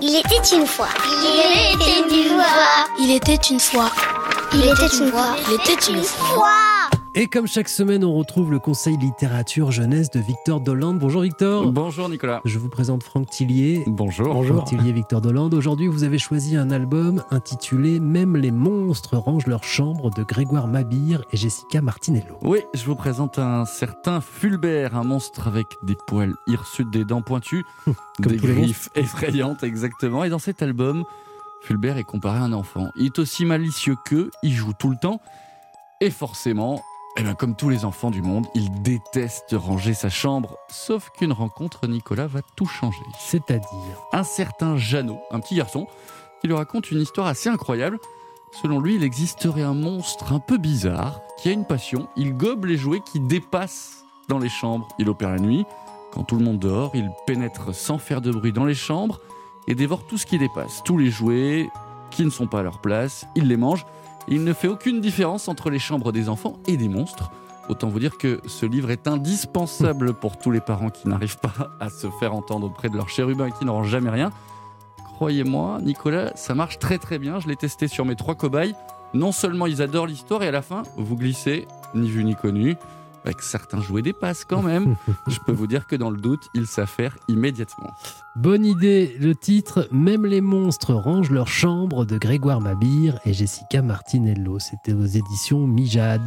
Il était une fois. Il était une fois. Il était une fois. Il était une fois. Il était une fois. Et comme chaque semaine, on retrouve le conseil littérature jeunesse de Victor Dolande. Bonjour Victor. Bonjour Nicolas. Je vous présente Franck Tillier. Bonjour. Franck Tillier, Victor Dolande. Aujourd'hui, vous avez choisi un album intitulé Même les monstres rangent leur chambre de Grégoire Mabire et Jessica Martinello. Oui, je vous présente un certain Fulbert, un monstre avec des poils hirsutes, des dents pointues, des griffes effrayantes, exactement. Et dans cet album, Fulbert est comparé à un enfant. Il est aussi malicieux qu'eux, il joue tout le temps. Et forcément, eh ben, comme tous les enfants du monde, il déteste ranger sa chambre. Sauf qu'une rencontre, Nicolas, va tout changer. C'est-à-dire un certain Jeannot, un petit garçon, qui lui raconte une histoire assez incroyable. Selon lui, il existerait un monstre un peu bizarre qui a une passion. Il gobe les jouets qui dépassent dans les chambres. Il opère la nuit. Quand tout le monde dort, il pénètre sans faire de bruit dans les chambres et dévore tout ce qui dépasse. Tous les jouets qui ne sont pas à leur place, il les mange. Il ne fait aucune différence entre les chambres des enfants et des monstres. Autant vous dire que ce livre est indispensable pour tous les parents qui n'arrivent pas à se faire entendre auprès de leur chérubin et qui rangent jamais rien. Croyez-moi, Nicolas, ça marche très très bien. Je l'ai testé sur mes trois cobayes. Non seulement ils adorent l'histoire et à la fin, vous glissez, ni vu ni connu. Avec certains jouets dépassent quand même. Je peux vous dire que dans le doute, ils faire immédiatement. Bonne idée, le titre Même les monstres rangent leur chambre de Grégoire Mabire et Jessica Martinello. C'était aux éditions Mijade.